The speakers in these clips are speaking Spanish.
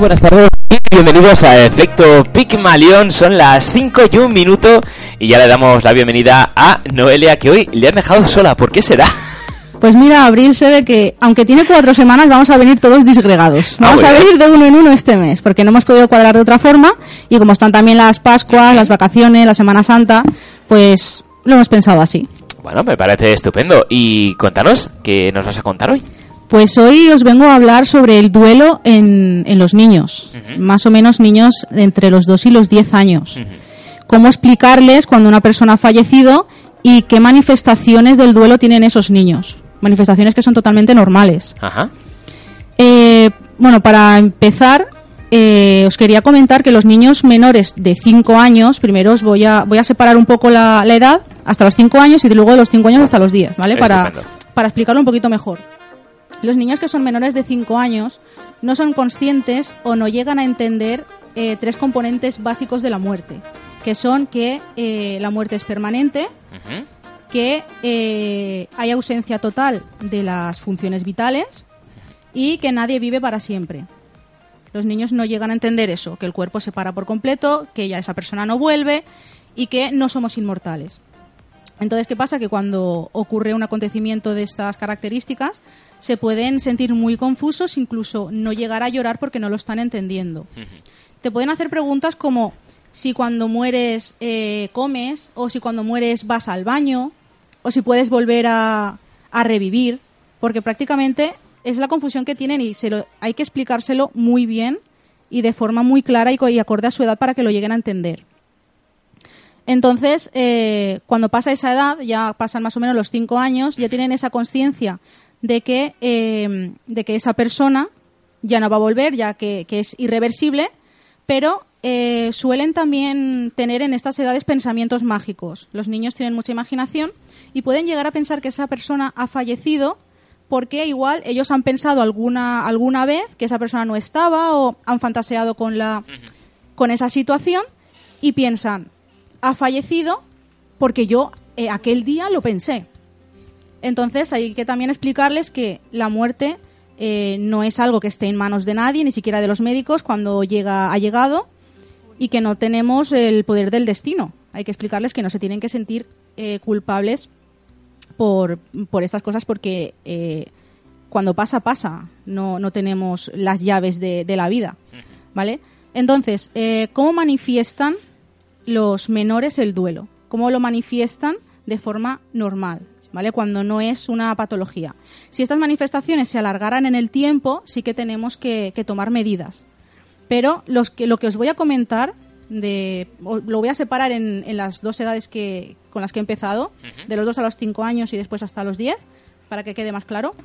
Buenas tardes y bienvenidos a Efecto Pigmalión. Son las 5 y un minuto y ya le damos la bienvenida a Noelia que hoy le han dejado sola. ¿Por qué será? Pues mira, Abril se ve que, aunque tiene cuatro semanas, vamos a venir todos disgregados. Ah, Vamos a bueno. venir de uno en uno este mes, porque no hemos podido cuadrar de otra forma, y como están también las Pascuas, las vacaciones, la Semana Santa, pues lo hemos pensado así. Bueno, me parece estupendo. Y cuéntanos, ¿qué nos vas a contar hoy? Pues hoy os vengo a hablar sobre el duelo en, en los niños, más o menos niños de entre los 2 y los 10 años. Cómo explicarles cuando una persona ha fallecido y qué manifestaciones del duelo tienen esos niños. Manifestaciones que son totalmente normales. Ajá. Eh, bueno, para empezar, eh, os quería comentar que los niños menores de 5 años, primero os voy a, voy a separar un poco la, la edad hasta los 5 años y luego de los 5 años hasta los 10, ¿vale? Para, para explicarlo un poquito mejor. Los niños que son menores de 5 años no son conscientes o no llegan a entender eh, tres componentes básicos de la muerte, que son que eh, la muerte es permanente, que eh, hay ausencia total de las funciones vitales y que nadie vive para siempre. Los niños no llegan a entender eso, que el cuerpo se para por completo, que ya esa persona no vuelve y que no somos inmortales. Entonces, ¿qué pasa? Que cuando ocurre un acontecimiento de estas características, se pueden sentir muy confusos, incluso no llegar a llorar porque no lo están entendiendo. Te pueden hacer preguntas como si cuando mueres eh, comes, o si cuando mueres vas al baño, o si puedes volver a, a revivir, porque prácticamente es la confusión que tienen y se lo, hay que explicárselo muy bien y de forma muy clara y acorde a su edad para que lo lleguen a entender. Entonces, eh, cuando pasa esa edad, ya pasan más o menos los cinco años, ya tienen esa conciencia de que eh, de que esa persona ya no va a volver, ya que, que es irreversible, pero eh, suelen también tener en estas edades pensamientos mágicos. Los niños tienen mucha imaginación y pueden llegar a pensar que esa persona ha fallecido porque igual ellos han pensado alguna alguna vez que esa persona no estaba o han fantaseado con la con esa situación y piensan ha fallecido porque yo eh, aquel día lo pensé. Entonces hay que también explicarles que la muerte eh, no es algo que esté en manos de nadie, ni siquiera de los médicos cuando llega ha llegado y que no tenemos el poder del destino. Hay que explicarles que no se tienen que sentir eh, culpables por, por estas cosas porque eh, cuando pasa, pasa. No, no tenemos las llaves de, de la vida. ¿Vale? Entonces, eh, ¿cómo manifiestan los menores el duelo? ¿Cómo lo manifiestan de forma normal? ¿Vale? Cuando no es una patología. Si estas manifestaciones se alargaran en el tiempo, sí que tenemos que, que tomar medidas. Pero los que, lo que os voy a comentar, de, lo voy a separar en, en las dos edades que, con las que he empezado, de los 2 a los 5 años y después hasta los 10, para que quede más claro.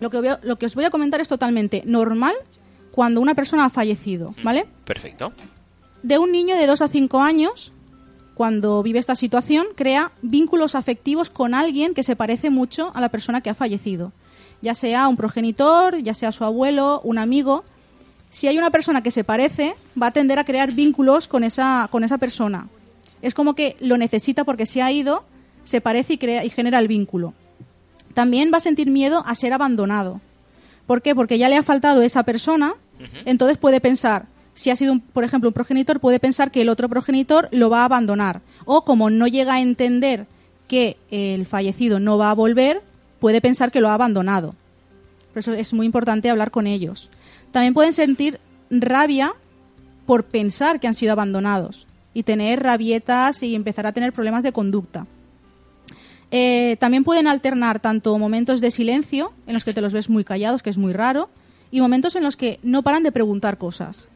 Lo que, voy a- lo que os voy a comentar es totalmente normal cuando una persona ha fallecido, ¿vale? Perfecto. de un niño de 2 a 5 años, cuando vive esta situación, crea vínculos afectivos con alguien que se parece mucho a la persona que ha fallecido. Ya sea un progenitor, ya sea su abuelo, un amigo. Si hay una persona que se parece, va a tender a crear vínculos con esa, con esa persona. Es como que lo necesita porque se ha ido, se parece y, crea, y genera el vínculo. También va a sentir miedo a ser abandonado. ¿Por qué? Porque ya le ha faltado esa persona, entonces puede pensar, si ha sido, por ejemplo, un progenitor, puede pensar que el otro progenitor lo va a abandonar. O como no llega a entender que el fallecido no va a volver, puede pensar que lo ha abandonado. Por eso es muy importante hablar con ellos. También pueden sentir rabia por pensar que han sido abandonados y tener rabietas y empezar a tener problemas de conducta. Eh, también pueden alternar tanto momentos de silencio, en los que te los ves muy callados, que es muy raro, y momentos en los que no paran de preguntar cosas.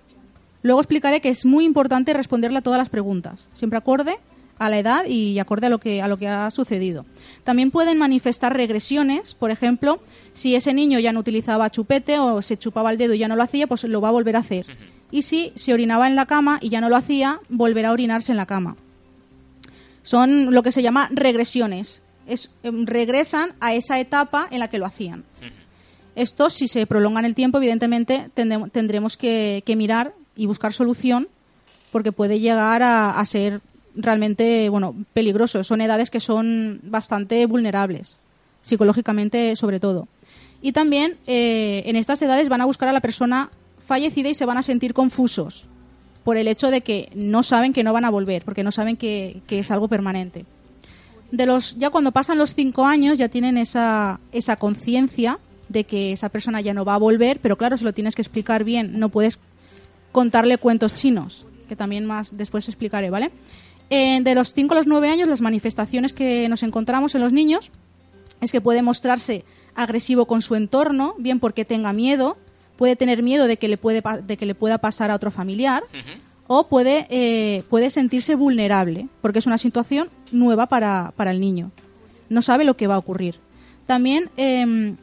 Luego explicaré que es muy importante responderle a todas las preguntas, siempre acorde a la edad y acorde a lo que, a lo que ha sucedido. También pueden manifestar regresiones, por ejemplo, si ese niño ya no utilizaba chupete o se chupaba el dedo y ya no lo hacía, pues lo va a volver a hacer. Y si se orinaba en la cama y ya no lo hacía, volverá a orinarse en la cama. Son lo que se llama regresiones. Es, em, regresan a esa etapa en la que lo hacían. Esto, si se prolonga en el tiempo, evidentemente tendremos, tendremos que, que mirar y buscar solución porque puede llegar a, ser realmente bueno peligroso. Son edades que son bastante vulnerables, psicológicamente sobre todo. Y también eh, en estas edades van a buscar a la persona fallecida y se van a sentir confusos por el hecho de que no saben que no van a volver, porque no saben que, que es algo permanente. De los, ya cuando pasan los cinco años ya tienen esa, esa conciencia de que esa persona ya no va a volver, pero claro, se lo tienes que explicar bien, no puedes contarle cuentos chinos, que también más después explicaré, ¿vale? Eh, de los 5 a los 9 años, las manifestaciones que nos encontramos en los niños es que puede mostrarse agresivo con su entorno, bien porque tenga miedo, puede tener miedo de que le, puede, de que le pueda pasar a otro familiar, o puede, eh, puede sentirse vulnerable, porque es una situación nueva para, para el niño. No sabe lo que va a ocurrir. También em,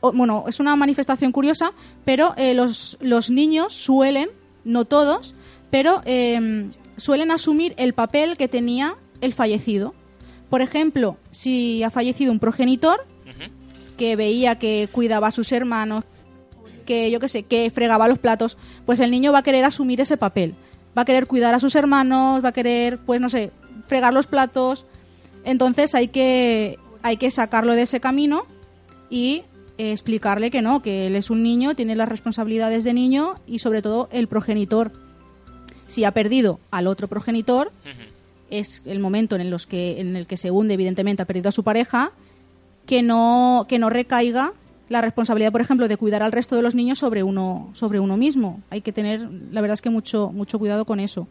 o- bueno, es una manifestación curiosa, pero eh, los, los niños suelen, no todos, pero eh, suelen asumir el papel que tenía el fallecido. Por ejemplo, si ha fallecido un progenitor que veía que cuidaba a sus hermanos, que yo qué sé, que fregaba los platos, pues el niño va a querer asumir ese papel. Va a querer cuidar a sus hermanos, va a querer, pues no sé, fregar los platos. Entonces hay que, hay que sacarlo de ese camino y explicarle que no, que él es un niño, tiene las responsabilidades de niño y sobre todo el progenitor. Si ha perdido al otro progenitor, es el momento en, los que, en el que se hunde, evidentemente, ha perdido a su pareja, que no, que no recaiga la responsabilidad, por ejemplo, de cuidar al resto de los niños sobre uno, sobre uno mismo. Hay que tener, la verdad es que mucho, mucho cuidado con eso.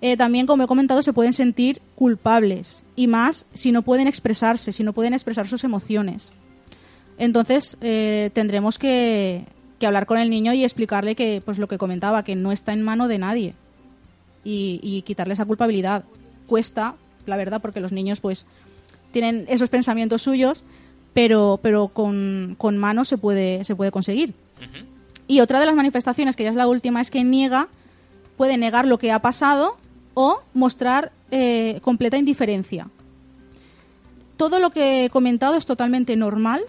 Eh, también, como he comentado, se pueden sentir culpables y más si no pueden expresarse, si no pueden expresar sus emociones. Entonces eh, tendremos que, que hablar con el niño y explicarle que, pues lo que comentaba, que no está en mano de nadie y, y quitarle esa culpabilidad. Cuesta, la verdad, porque los niños pues tienen esos pensamientos suyos, pero, pero con, con mano se puede, se puede conseguir. Y otra de las manifestaciones, que ya es la última, es que niega, puede negar lo que ha pasado o mostrar eh, completa indiferencia. Todo lo que he comentado es totalmente normal.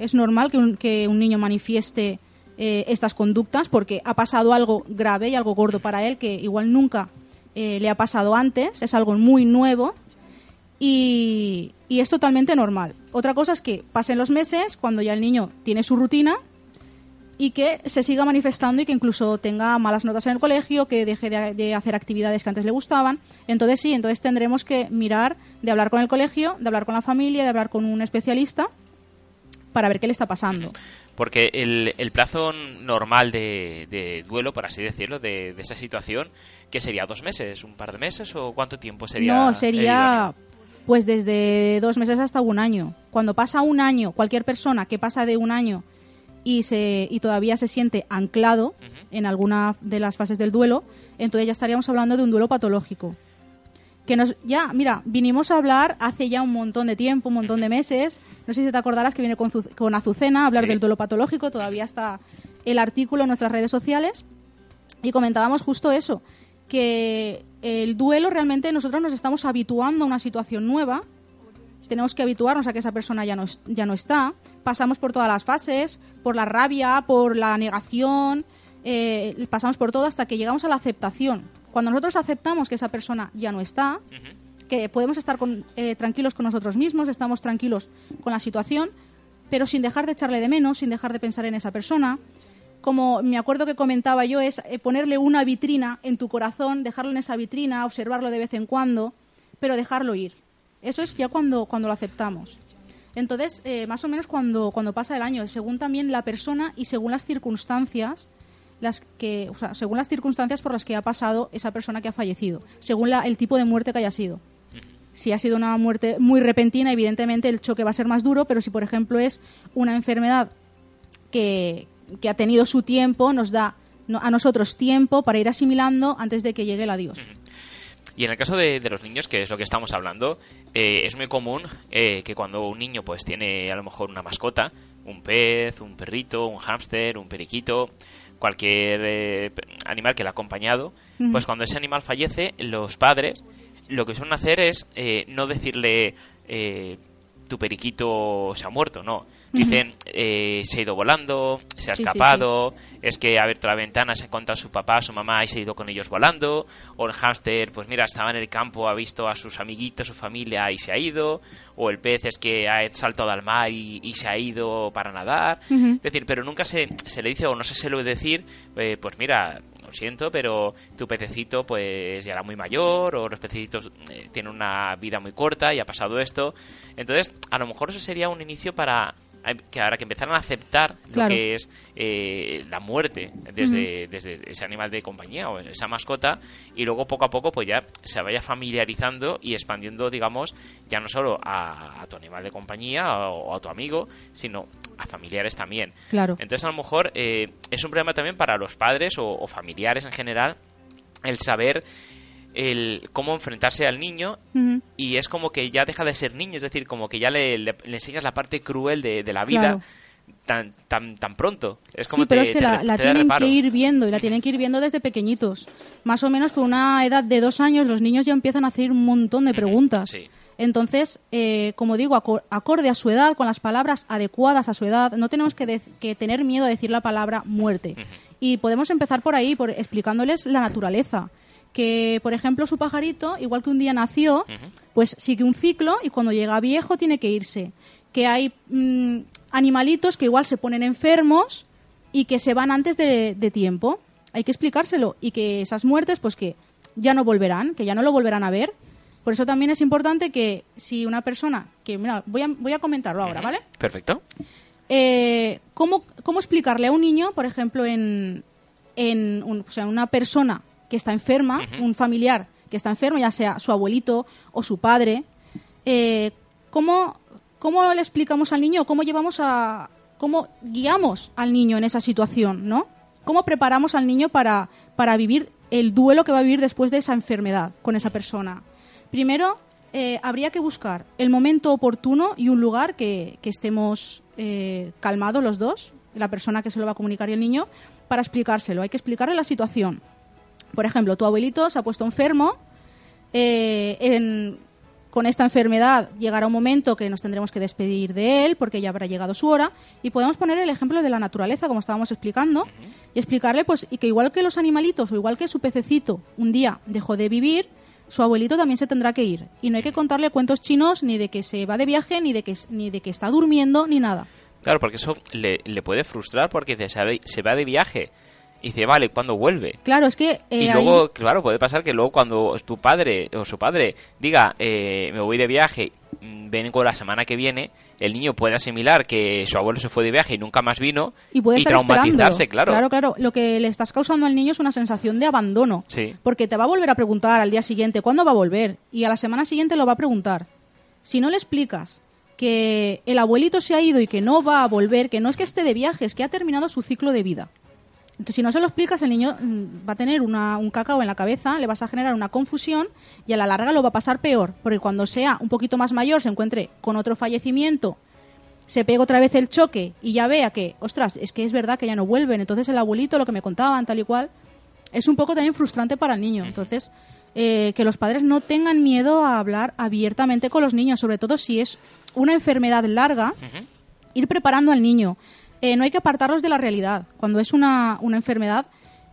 Es normal que un, que un niño manifieste eh, estas conductas porque ha pasado algo grave y algo gordo para él que igual nunca eh, le ha pasado antes. Es algo muy nuevo y, y es totalmente normal. Otra cosa es que pasen los meses cuando ya el niño tiene su rutina y que se siga manifestando y que incluso tenga malas notas en el colegio, que deje de, de hacer actividades que antes le gustaban. Entonces sí, entonces tendremos que mirar de hablar con el colegio, de hablar con la familia, de hablar con un especialista para ver qué le está pasando. Porque el, el plazo normal de, de duelo, por así decirlo, de, de esta situación, ¿qué sería? ¿Dos meses? ¿Un par de meses? ¿O cuánto tiempo sería? no, sería pues desde dos meses hasta un año. Cuando pasa un año, cualquier persona que pasa de un año y, se, y todavía se siente anclado en alguna de las fases del duelo, entonces ya estaríamos hablando de un duelo patológico. Que nos, ya, mira, vinimos a hablar hace ya un montón de tiempo, un montón de meses. No sé si te acordarás que viene con, con Azucena a hablar Sí. del duelo patológico. Todavía está el artículo en nuestras redes sociales. Y comentábamos justo eso, que el duelo realmente nosotros nos estamos habituando a una situación nueva, tenemos que habituarnos a que esa persona ya no, ya no está, pasamos por todas las fases, por la rabia, por la negación, eh, pasamos por todo hasta que llegamos a la aceptación. Cuando nosotros aceptamos que esa persona ya no está, que podemos estar con- eh, tranquilos con nosotros mismos, estamos tranquilos con la situación, pero sin dejar de echarle de menos, sin dejar de pensar en esa persona. Como me acuerdo que comentaba yo, es eh, ponerle una vitrina en tu corazón, dejarlo en esa vitrina, observarlo de vez en cuando, pero dejarlo ir. Eso es ya cuando, cuando lo aceptamos. Entonces, eh, más o menos cuando, cuando pasa el año, según también la persona y según las circunstancias, las que, según las circunstancias por las que ha pasado esa persona que ha fallecido, según la- el tipo de muerte que haya sido. Si ha sido una muerte muy repentina, evidentemente el choque va a ser más duro, pero si, por ejemplo, es una enfermedad que, que ha tenido su tiempo, nos da a nosotros tiempo para ir asimilando antes de que llegue el adiós. Y en el caso de, de los niños, que es lo que estamos hablando, eh, es muy común eh, que cuando un niño pues tiene a lo mejor una mascota, un pez, un perrito, un hámster, un periquito, cualquier eh, animal que le ha acompañado, pues cuando ese animal fallece, los padres lo que suelen hacer es eh, no decirle eh, tu periquito se ha muerto, no. Dicen, eh, se ha ido volando, se ha Sí, sí, escapado, es que ha abierto la ventana, se ha encontrado a su papá, a su mamá y se ha ido con ellos volando. O el hámster, pues mira, estaba en el campo, ha visto a sus amiguitos, su familia y se ha ido. O el pez es que ha saltado al mar y, y se ha ido para nadar. Es decir, pero nunca se, se le dice o no se suele decir, eh, pues mira, lo siento, pero tu pececito pues ya era muy mayor o los pececitos eh, tienen una vida muy corta y ha pasado esto. Entonces, a lo mejor eso sería un inicio para que ahora que empezaran a aceptar Claro. lo que es eh, la muerte desde, desde ese animal de compañía o esa mascota y luego poco a poco pues ya se vaya familiarizando y expandiendo digamos ya no solo a, a tu animal de compañía o, a tu amigo sino a familiares también Claro. entonces a lo mejor eh, es un problema también para los padres o, o familiares en general el saber el cómo enfrentarse al niño y es como que ya deja de ser niño, es decir, como que ya le, le- le enseñas la parte cruel de, de la vida Claro. tan, tan, tan pronto. Es como Sí, pero te- es que te la, tienen reparo. que ir viendo y la tienen que ir viendo desde pequeñitos. Más o menos con una edad de dos años los niños ya empiezan a hacer un montón de preguntas. sí. Entonces, eh, como digo, aco- acorde a su edad, con las palabras adecuadas a su edad, no tenemos que tener miedo a decir la palabra muerte. Y podemos empezar por ahí, por explicándoles la naturaleza. Que, por ejemplo, su pajarito, igual que un día nació, pues sigue un ciclo y cuando llega viejo tiene que irse. Que hay mm, animalitos que igual se ponen enfermos y que se van antes de, de tiempo. Hay que explicárselo. Y que esas muertes, pues que ya no volverán, que ya no lo volverán a ver. Por eso también es importante que si una persona, que mira, voy a, voy a comentarlo ahora, ¿vale? Perfecto. Eh, ¿cómo, ¿Cómo explicarle a un niño, por ejemplo, en, en un- o sea, una persona que está enferma, un familiar que está enfermo, ya sea su abuelito o su padre, eh, ¿cómo, ¿cómo le explicamos al niño? ¿Cómo llevamos a, cómo guiamos al niño en esa situación, no? ¿Cómo preparamos al niño para, para vivir el duelo que va a vivir después de esa enfermedad con esa persona? Primero, eh, habría que buscar el momento oportuno y un lugar que, que estemos eh, calmados los dos, la persona que se lo va a comunicar y el niño, para explicárselo. Hay que explicarle la situación. Por ejemplo, tu abuelito se ha puesto enfermo, eh, con esta enfermedad llegará un momento que nos tendremos que despedir de él porque ya habrá llegado su hora y podemos poner el ejemplo de la naturaleza como estábamos explicando y explicarle pues y que igual que los animalitos o igual que su pececito un día dejó de vivir su abuelito también se tendrá que ir. Y no hay que contarle cuentos chinos ni de que se va de viaje ni de que ni de que está durmiendo ni nada. Claro, porque eso le, le puede frustrar porque se va de viaje y dice, vale, ¿cuándo vuelve? claro es que eh, y ahí- luego, claro, puede pasar que luego cuando tu padre o su padre diga, eh, me voy de viaje, mm, vengo la semana que viene, el niño puede asimilar que su abuelo se fue de viaje y nunca más vino y puede traumatizarse, claro. Claro, claro. Lo que le estás causando al niño es una sensación de abandono. Sí. Porque te va a volver a preguntar al día siguiente cuándo va a volver. Y a la semana siguiente lo va a preguntar. Si no le explicas que el abuelito se ha ido y que no va a volver, que no es que esté de viaje, es que ha terminado su ciclo de vida. Entonces, si no se lo explicas, el niño mm, va a tener una- un cacao en la cabeza, le vas a generar una confusión y a la larga lo va a pasar peor. Porque cuando sea un poquito más mayor, se encuentre con otro fallecimiento se pega otra vez el choque y ya vea que, ostras, es que es verdad que ya no vuelven, entonces el abuelito, lo que me contaban, tal y cual, es un poco también frustrante para el niño. Entonces, eh, que los padres no tengan miedo a hablar abiertamente con los niños, sobre todo si es una enfermedad larga, ir preparando al niño. Eh, no hay que apartarlos de la realidad. Cuando es una, una enfermedad,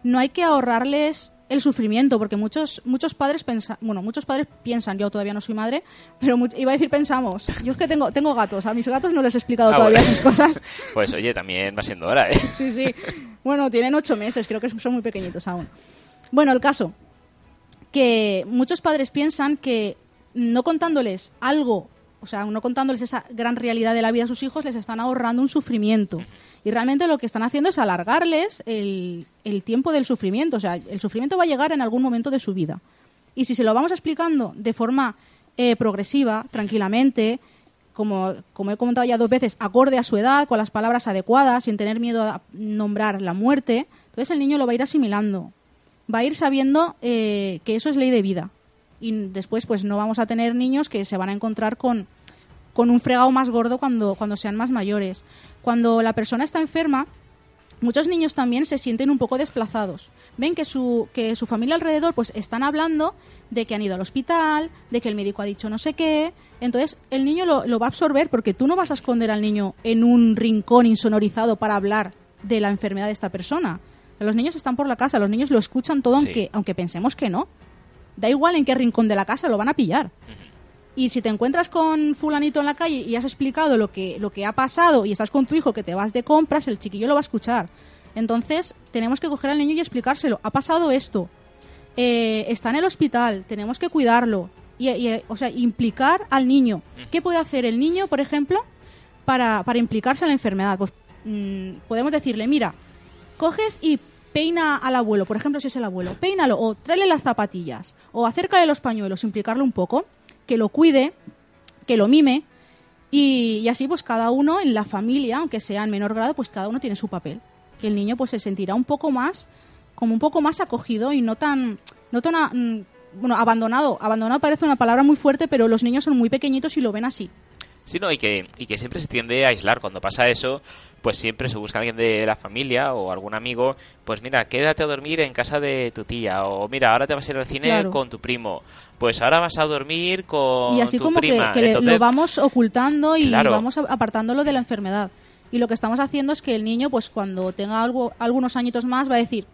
no hay que ahorrarles el sufrimiento, porque muchos muchos padres pensan, bueno, muchos padres piensan, yo todavía no soy madre, pero iba a decir pensamos. Yo es que tengo tengo gatos, a mis gatos no les he explicado Ah, todavía bueno. esas cosas. Pues oye, también va siendo hora, ¿eh? Sí, sí. Bueno, tienen ocho meses, creo que son muy pequeñitos aún. Bueno, el caso, que muchos padres piensan que no contándoles algo, o sea, no contándoles esa gran realidad de la vida a sus hijos, les están ahorrando un sufrimiento. Y realmente lo que están haciendo es alargarles el, el tiempo del sufrimiento. O sea, el sufrimiento va a llegar en algún momento de su vida. Y si se lo vamos explicando de forma eh, progresiva, tranquilamente, como, como he comentado ya dos veces, acorde a su edad, con las palabras adecuadas, sin tener miedo a nombrar la muerte, entonces el niño lo va a ir asimilando. Va a ir sabiendo eh, que eso es ley de vida. Y después, pues no vamos a tener niños que se van a encontrar con, con un fregado más gordo cuando, cuando sean más mayores. Cuando la persona está enferma, muchos niños también se sienten un poco desplazados. Ven que su, que su familia alrededor pues están hablando de que han ido al hospital, de que el médico ha dicho no sé qué. Entonces el niño lo, lo va a absorber porque tú no vas a esconder al niño en un rincón insonorizado para hablar de la enfermedad de esta persona. Los niños están por la casa, los niños lo escuchan todo Sí. aunque, aunque pensemos que no. Da igual en qué rincón de la casa lo van a pillar. Y si te encuentras con fulanito en la calle y has explicado lo que, lo que ha pasado y estás con tu hijo que te vas de compras, el chiquillo lo va a escuchar. Entonces, tenemos que coger al niño y explicárselo. Ha pasado esto. Eh, está en el hospital. Tenemos que cuidarlo. Y, y, o sea, implicar al niño. ¿Qué puede hacer el niño, por ejemplo, para, para implicarse en la enfermedad? Pues mm, podemos decirle, mira, coges y peina al abuelo, por ejemplo, si es el abuelo, peínalo, o tráele las zapatillas, o acércale los pañuelos, implicarlo un poco, que lo cuide, que lo mime, y, así pues cada uno en la familia, aunque sea en menor grado, pues cada uno tiene su papel. El niño pues se sentirá un poco más, como un poco más acogido y no tan, no tan, mm, bueno, abandonado. Abandonado parece una palabra muy fuerte, pero los niños son muy pequeñitos y lo ven así. Sí, no, y que, y que siempre se tiende a aislar. Cuando pasa eso, pues siempre se busca alguien de la familia o algún amigo. Pues mira, quédate a dormir en casa de tu tía. O mira, ahora te vas a ir al cine Claro. con tu primo. Pues ahora vas a dormir con y así tu como que, prima. que le- Entonces, lo vamos ocultando y Claro. vamos a- apartándolo de la enfermedad. Y lo que estamos haciendo es que el niño, pues cuando tenga algo, algunos añitos más, va a decir,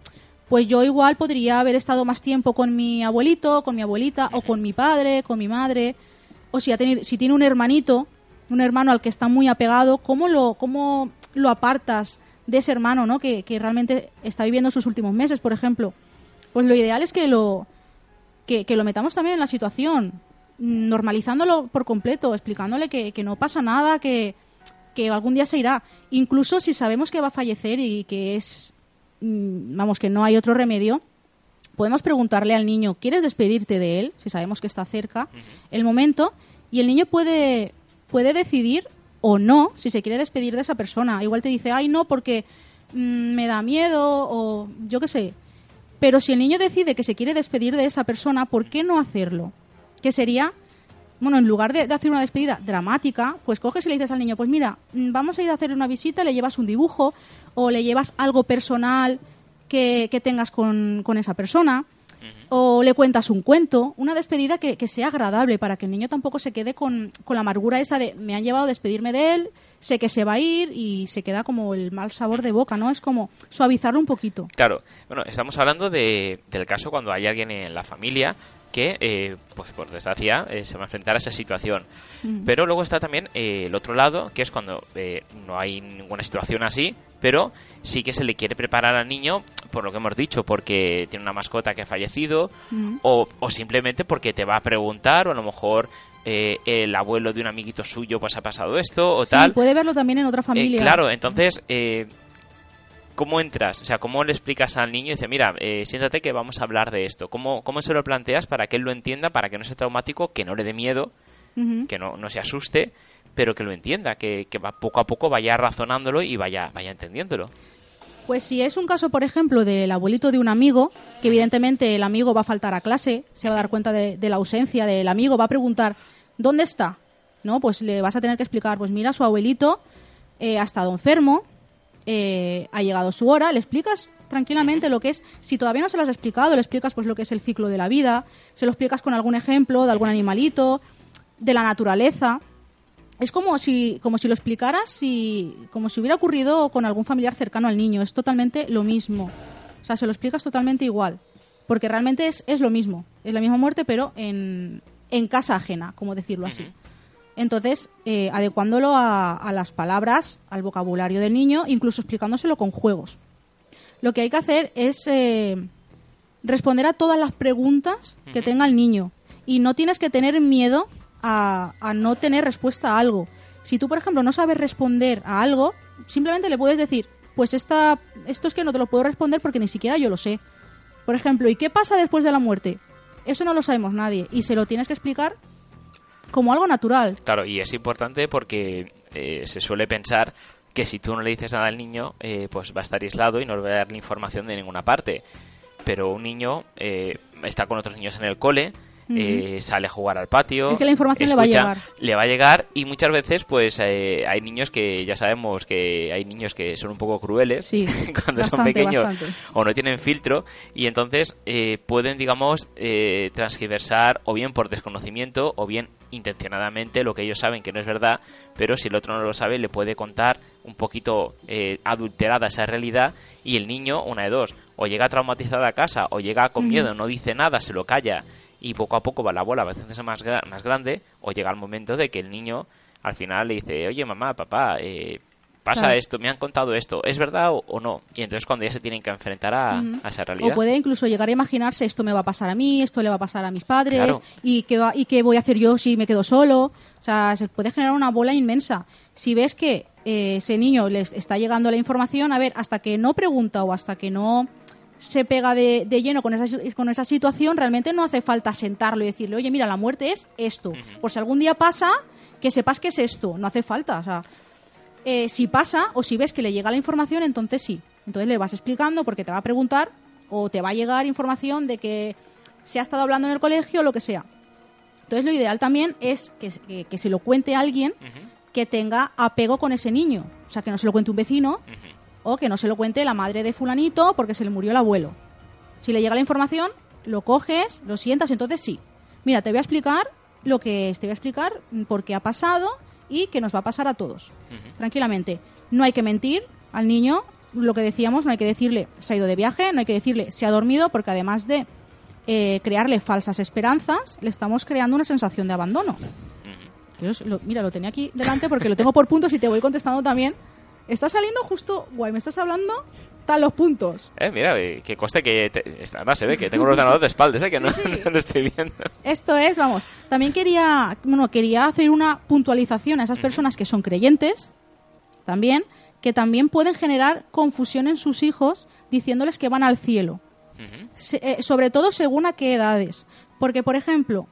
pues yo igual podría haber estado más tiempo con mi abuelito, con mi abuelita, o con mi padre, con mi madre, o si, ha tenido, si tiene un hermanito, un hermano al que está muy apegado, ¿cómo lo, cómo lo apartas de ese hermano, ¿no? que, que realmente está viviendo sus últimos meses, por ejemplo? Pues lo ideal es que lo, que, que lo metamos también en la situación, normalizándolo por completo, explicándole que, que no pasa nada, que, que algún día se irá. Incluso si sabemos que va a fallecer y que es, mm, vamos, que no hay otro remedio, podemos preguntarle al niño, ¿quieres despedirte de él? Si sabemos que está cerca, el momento, y el niño puede, puede decidir o no si se quiere despedir de esa persona. Igual te dice, ay, no, porque mm, me da miedo o yo qué sé. Pero si el niño decide que se quiere despedir de esa persona, ¿por qué no hacerlo? Que sería, bueno, en lugar de, hacer una despedida dramática, pues coges y le dices al niño, pues mira, mm, vamos a ir a hacer una visita, le llevas un dibujo o le llevas algo personal que, que tengas con, con esa persona o le cuentas un cuento, una despedida que, que sea agradable para que el niño tampoco se quede con, con la amargura esa de me han llevado a despedirme de él, sé que se va a ir y se queda como el mal sabor de boca, ¿no? Es como suavizarlo un poquito. Claro, bueno, estamos hablando de, del caso cuando hay alguien en la familia que, eh, pues por desgracia, eh, se va a enfrentar a esa situación. Pero luego está también eh, el otro lado, que es cuando eh, no hay ninguna situación así, pero sí que se le quiere preparar al niño, por lo que hemos dicho, porque tiene una mascota que ha fallecido, Mm. o, o simplemente porque te va a preguntar, o a lo mejor eh, el abuelo de un amiguito suyo pues ha pasado esto, o Sí, tal. puede verlo también en otra Eh, familia. claro, entonces, eh, ¿cómo entras? O sea, ¿cómo le explicas al niño? Y dice, mira, eh, siéntate que vamos a hablar de esto. ¿Cómo, ¿Cómo se lo planteas para que él lo entienda, para que no sea traumático, que no le dé miedo, que no, no se asuste, pero que lo entienda, que, que va, poco a poco vaya razonándolo y vaya, vaya entendiéndolo? Pues si es un caso, por ejemplo, del abuelito de un amigo, que evidentemente el amigo va a faltar a clase, se va a dar cuenta de, de la ausencia del amigo, va a preguntar, ¿dónde está? ¿No? Pues le vas a tener que explicar, pues mira, su abuelito eh, ha estado enfermo, eh, ha llegado su hora, le explicas tranquilamente lo que es, si todavía no se lo has explicado, le explicas pues lo que es el ciclo de la vida, se lo explicas con algún ejemplo de algún animalito, de la naturaleza. Es como si, como si lo explicaras, si, como si hubiera ocurrido con algún familiar cercano al niño. Es totalmente lo mismo. O sea, se lo explicas totalmente igual. Porque realmente es, es lo mismo. Es la misma muerte, pero en, en casa ajena, como decirlo así. Entonces, eh, adecuándolo a, a las palabras, al vocabulario del niño, incluso explicándoselo con juegos. Lo que hay que hacer es eh, responder a todas las preguntas que tenga el niño. Y no tienes que tener miedo a, a no tener respuesta a algo. Si tú, por ejemplo, no sabes responder a algo, simplemente le puedes decir, pues esta, esto es que no te lo puedo responder porque ni siquiera yo lo sé. Por ejemplo, ¿y qué pasa después de la muerte? Eso no lo sabemos nadie. Y se lo tienes que explicar como algo natural. Claro, y es importante porque eh, se suele pensar que si tú no le dices nada al niño, eh, pues va a estar aislado y no le va a dar ni información de ninguna parte. Pero un niño eh, está con otros niños en el cole, eh, sale a jugar al patio. Es que la información le va a llegar. Le va a llegar y muchas veces pues eh, hay niños que ya sabemos que hay niños que son un poco crueles Sí, cuando son pequeños bastante. o no tienen filtro y entonces eh, pueden digamos eh, transgiversar o bien por desconocimiento o bien intencionadamente lo que ellos saben que no es verdad pero si el otro no lo sabe le puede contar un poquito eh, adulterada esa realidad y el niño una de dos o llega traumatizado a casa o llega con miedo no dice nada se lo calla y poco a poco va la bola bastante más, gra- más grande o llega el momento de que el niño al final le dice oye mamá papá eh, pasa Claro. esto me han contado esto es verdad o, o no y entonces cuando ya se tienen que enfrentar a, a esa realidad O puede incluso llegar a imaginarse esto me va a pasar a mí, esto le va a pasar a mis padres Claro. y, qué va- y qué voy a hacer yo si me quedo solo. O sea, se puede generar una bola inmensa. Si ves que eh, ese niño les está llegando la información, a ver, hasta que no pregunta o hasta que no se pega de, de lleno con esa, con esa situación, realmente no hace falta sentarlo y decirle, oye, mira, la muerte es esto. Por si algún día pasa, que sepas que es esto. No hace falta. O sea, eh, si pasa o si ves que le llega la información, entonces sí. Entonces le vas explicando porque te va a preguntar o te va a llegar información de que se ha estado hablando en el colegio o lo que sea. Entonces lo ideal también es que, que- que se lo cuente alguien que tenga apego con ese niño. O sea, que no se lo cuente un vecino o que no se lo cuente la madre de fulanito porque se le murió el abuelo. Si le llega la información, lo coges, lo sientas, entonces sí. Mira, te voy a explicar lo que es, te voy a explicar por qué ha pasado y que nos va a pasar a todos. Tranquilamente. No hay que mentir al niño, lo que decíamos, no hay que decirle se ha ido de viaje, no hay que decirle se ha dormido, porque además de eh, crearle falsas esperanzas, le estamos creando una sensación de abandono. Lo- mira, lo tenía aquí delante porque lo tengo por puntos y te voy contestando también. Está saliendo justo, guay, me estás hablando tal los puntos. Eh, mira, eh, que coste que... te- además se ve que tengo un ordenador de espaldas, eh, que no, Sí, sí. no lo estoy viendo. Esto es, vamos, también quería, bueno, quería hacer una puntualización a esas personas que son creyentes, también, que también pueden generar confusión en sus hijos diciéndoles que van al cielo. Se- eh, sobre todo según a qué edades. Porque, por ejemplo,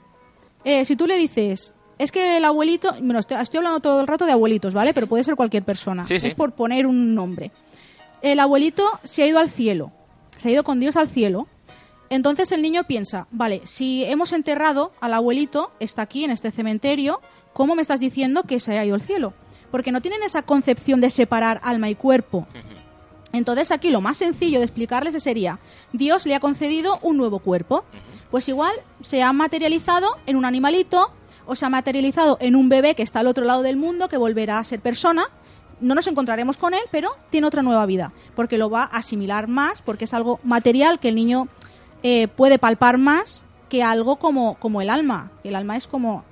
eh, si tú le dices, es que el abuelito, bueno, estoy, estoy hablando todo el rato de abuelitos, ¿vale? Pero puede ser cualquier persona. Sí, sí. Es por poner un nombre. El abuelito se ha ido al cielo, se ha ido con Dios al cielo. Entonces el niño piensa, vale, si hemos enterrado al abuelito, está aquí en este cementerio, ¿cómo me estás diciendo que se ha ido al cielo? Porque no tienen esa concepción de separar alma y cuerpo. Entonces aquí lo más sencillo de explicarles sería, Dios le ha concedido un nuevo cuerpo. Pues igual se ha materializado en un animalito o se ha materializado en un bebé que está al otro lado del mundo, que volverá a ser persona. No nos encontraremos con él, pero tiene otra nueva vida, porque lo va a asimilar más, porque es algo material que el niño eh, puede palpar más que algo como, como el alma. El alma es como...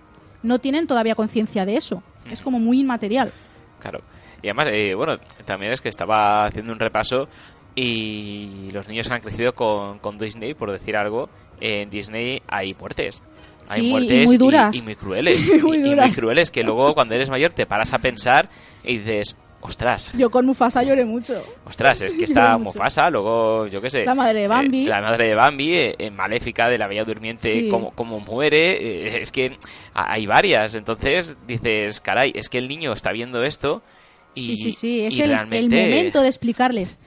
No tienen todavía conciencia de eso. Es como muy inmaterial. Claro. Y además, eh, bueno, también es que estaba haciendo un repaso y los niños han crecido con, con Disney, por decir algo. En Disney hay muertes. Hay Sí, y muertes muy duras. Y, muy crueles. Y muy y- y muy duras. crueles que luego cuando eres mayor te paras a pensar y dices, ostras, Yo con Mufasa lloré mucho. ostras, es que está. Mufasa, luego, yo qué sé. La madre de Bambi. eh, la madre de Bambi, eh, eh, Maléfica de la Bella Durmiente, Sí. como, como muere. eh, es que hay varias. Entonces dices, caray, es que el niño está viendo esto y, Sí, sí, sí, es y el, el realmente... momento de explicarles.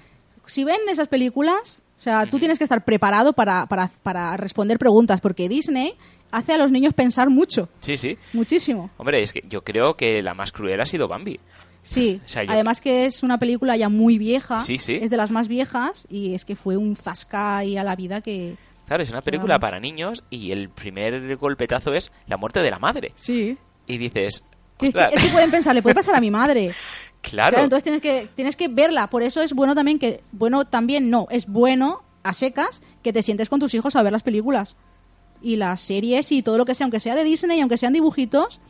Si ven esas películas, o sea, tú tienes que estar preparado para, para, para responder preguntas, porque Disney hace a los niños pensar mucho, Sí, sí. muchísimo. Hombre, es que yo creo que la más cruel ha sido Bambi. Sí, O sea, yo- además que es una película ya muy vieja, Sí, sí. es de las más viejas y es que fue un zasca ahí a la vida que... Claro, es una película para niños y el primer golpetazo es la muerte de la madre. Sí. Y dices, es, que, "Ostras". es que pueden pensar, le puede pasar a mi madre. claro, entonces tienes que, tienes que verla. Por eso es bueno también que, bueno, también no, es bueno a secas que te sientes con tus hijos a ver las películas. Y las series y todo lo que sea, aunque sea de Disney, aunque sean dibujitos,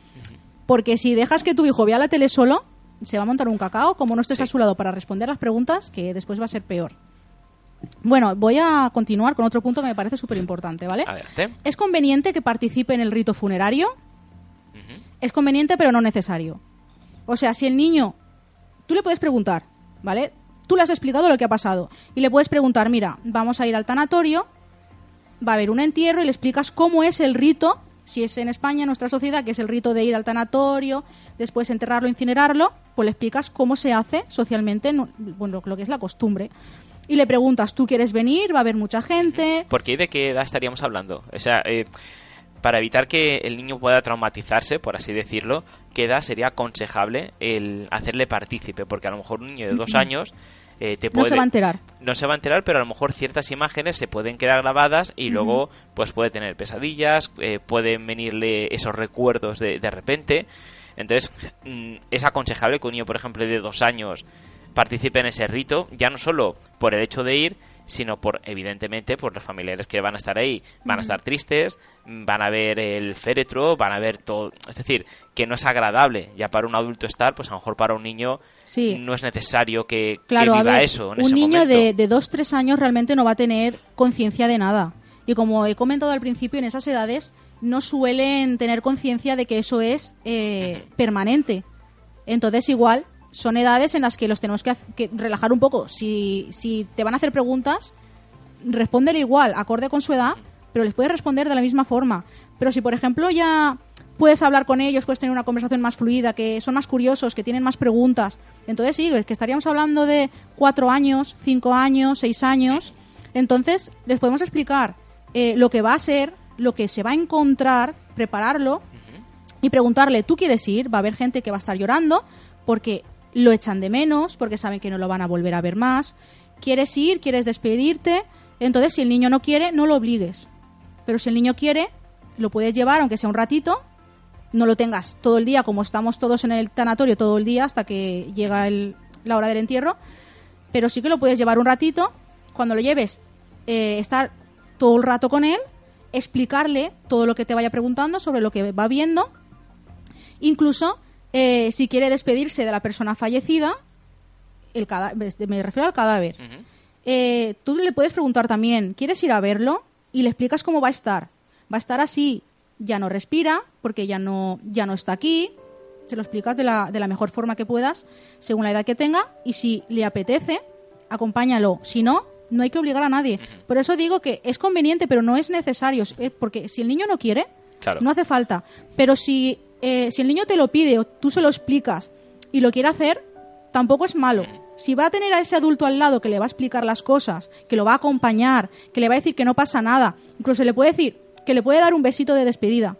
porque si dejas que tu hijo vea la tele solo, se va a montar un cacao, como no estés Sí. a su lado para responder las preguntas, que después va a ser peor. Bueno, voy a continuar con otro punto que me parece súper importante, ¿vale? ¿Es conveniente que participe en el rito funerario? Es conveniente, pero no necesario. O sea, si el niño. Tú le puedes preguntar, ¿vale? Tú le has explicado lo que ha pasado. Y le puedes preguntar, mira, vamos a ir al tanatorio, va a haber un entierro y le explicas cómo es el rito, si es en España, en nuestra sociedad, que es el rito de ir al tanatorio, después enterrarlo, incinerarlo, pues le explicas cómo se hace socialmente, no- bueno, lo que es la costumbre. Y le preguntas, ¿tú quieres venir? Va a haber mucha gente. ¿Por qué de qué edad estaríamos hablando? O sea, eh, para evitar que el niño pueda traumatizarse, por así decirlo, ¿qué edad sería aconsejable el hacerle partícipe? Porque a lo mejor un niño de dos años eh, te No se va a enterar. no se va a enterar, pero a lo mejor ciertas imágenes se pueden quedar grabadas y luego pues puede tener pesadillas, eh, pueden venirle esos recuerdos de, de repente. Entonces mm, es aconsejable que un niño, por ejemplo, de dos años participe en ese rito, ya no solo por el hecho de ir, sino por, evidentemente, por los familiares que van a estar ahí. Van a estar tristes, van a ver el féretro, van a ver todo. Es decir, que no es agradable ya para un adulto estar, pues a lo mejor para un niño Sí. no es necesario que, que Claro, a viva ver, eso en un ese niño momento. de, de dos, tres años realmente no va a tener conciencia de nada. Y como he comentado al principio, en esas edades no suelen tener conciencia de que eso es eh, permanente. Entonces, igual, son edades en las que los tenemos que, relajar un poco. Si, si te van a hacer preguntas, responder igual, acorde con su edad, pero les puedes responder de la misma forma. Pero si, por ejemplo, ya puedes hablar con ellos, puedes tener una conversación más fluida, que son más curiosos, que tienen más preguntas, entonces sí, es que estaríamos hablando de cuatro años, cinco años, seis años. Entonces les podemos explicar eh, lo que va a ser, lo que se va a encontrar, prepararlo y preguntarle, ¿tú quieres ir? Va a haber gente que va a estar llorando porque lo echan de menos, porque saben que no lo van a volver a ver más. ¿Quieres ir? ¿Quieres despedirte? Entonces, si el niño no quiere, no lo obligues. Pero si el niño quiere, lo puedes llevar, aunque sea un ratito. No lo tengas todo el día, como estamos todos en el tanatorio todo el día hasta que llega el- la hora del entierro. Pero sí que lo puedes llevar un ratito. Cuando lo lleves, eh, estar todo el rato con él, explicarle todo lo que te vaya preguntando sobre lo que va viendo. Incluso, eh, si quiere despedirse de la persona fallecida, el me refiero al cadáver, eh, tú le puedes preguntar también, ¿quieres ir a verlo? Y le explicas cómo va a estar. Va a estar así, ya no respira, porque ya no, ya no está aquí. Se lo explicas de la, de la mejor forma que puedas, según la edad que tenga, y si le apetece, acompáñalo. Si no, no hay que obligar a nadie. Por eso digo que es conveniente, pero no es necesario, es- porque si el niño no quiere, Claro. no hace falta. Pero si, eh, si el niño te lo pide o tú se lo explicas y lo quiere hacer, tampoco es malo. Si va a tener a ese adulto al lado que le va a explicar las cosas, que lo va a acompañar, que le va a decir que no pasa nada, incluso le puede decir que le puede dar un besito de despedida.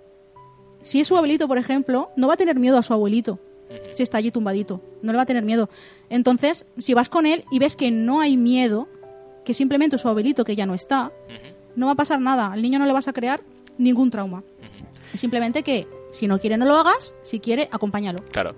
Si es su abuelito, por ejemplo, no va a tener miedo a su abuelito. Si está allí tumbadito, no le va a tener miedo. Entonces, si vas con él y ves que no hay miedo, que simplemente su abuelito que ya no está, no va a pasar nada. Al niño no le vas a crear ningún trauma. Simplemente que si no quiere no lo hagas, si quiere acompáñalo. Claro.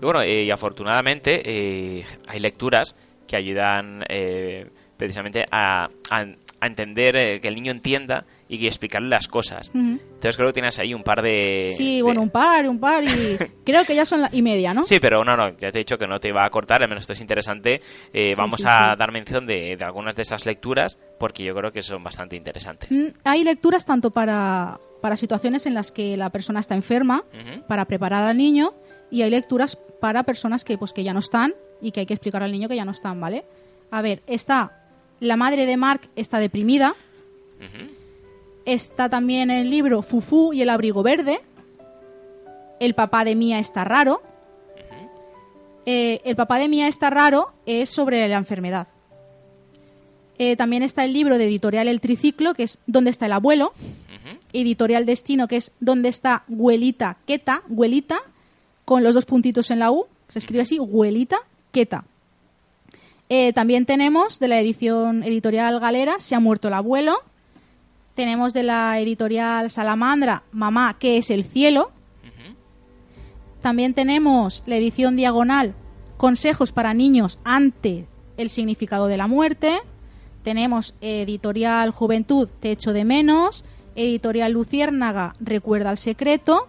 Y bueno, eh, y afortunadamente eh, hay lecturas que ayudan eh, precisamente a, a- a entender, que el niño entienda y explicarle las cosas. Entonces creo que tienes ahí un par de... Sí, de- bueno, un par, un par y creo que ya son la y media, ¿no? Sí, pero no, no, ya te he dicho que no te iba a cortar, al menos esto es interesante. Eh, Sí, vamos sí, a sí. dar mención de, de algunas de esas lecturas porque yo creo que son bastante interesantes. Mm, Hay lecturas tanto para, para situaciones en las que la persona está enferma, para preparar al niño, y hay lecturas para personas que, pues, que ya no están y que hay que explicar al niño que ya no están, ¿vale? A ver, está la madre de Mark está deprimida, está también el libro Fufu y el abrigo verde, el papá de Mía está raro, Eh, el papá de Mía está raro es sobre la enfermedad. Eh, también está el libro de editorial El Triciclo, que es ¿Dónde está el abuelo? Editorial Destino, que es ¿Dónde está Güelita Queta? Güelita, con los dos puntitos en la U. Se escribe así, Huelita Queta. Eh, también tenemos de la edición editorial Galera, Se ha muerto el abuelo. Tenemos de la editorial Salamandra, Mamá, ¿qué es el cielo? También tenemos la edición diagonal, Consejos para niños ante el significado de la muerte. Tenemos editorial Juventud, Te echo de menos. Editorial Luciérnaga, Recuerda el secreto.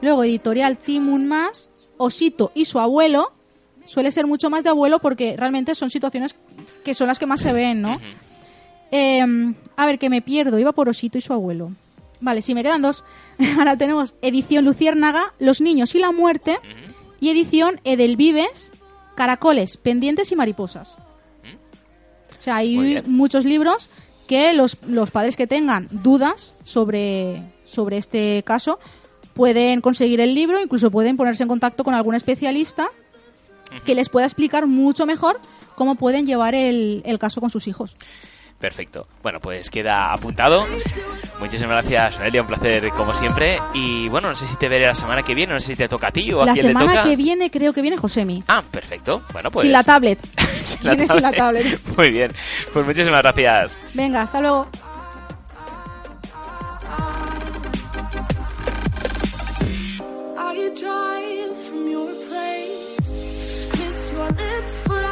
Luego editorial Timun Más, Osito y su abuelo. Suele ser mucho más de abuelo porque realmente son situaciones que son las que más se ven, ¿no? Eh, a ver, que me pierdo. Iba por Osito y su abuelo. Vale, sí, me quedan dos. Ahora tenemos edición Luciérnaga, Los niños y la muerte. Y edición Edelvives, Caracoles, Pendientes y Mariposas. O sea, hay muchos libros que los, los padres que tengan dudas sobre, sobre este caso pueden conseguir el libro, incluso pueden ponerse en contacto con algún especialista que les pueda explicar mucho mejor cómo pueden llevar el, el caso con sus hijos. Perfecto. Bueno, pues queda apuntado. Muchísimas gracias, Noelia. Un placer, como siempre. Y bueno, no sé si te veré la semana que viene. No sé si te toca a ti o a la quién le toca. La semana que viene creo que viene Josemi. Ah, perfecto. Bueno, pues... Sin la tablet. sin, la tablet. Muy bien. Pues muchísimas gracias. Venga, hasta luego. drive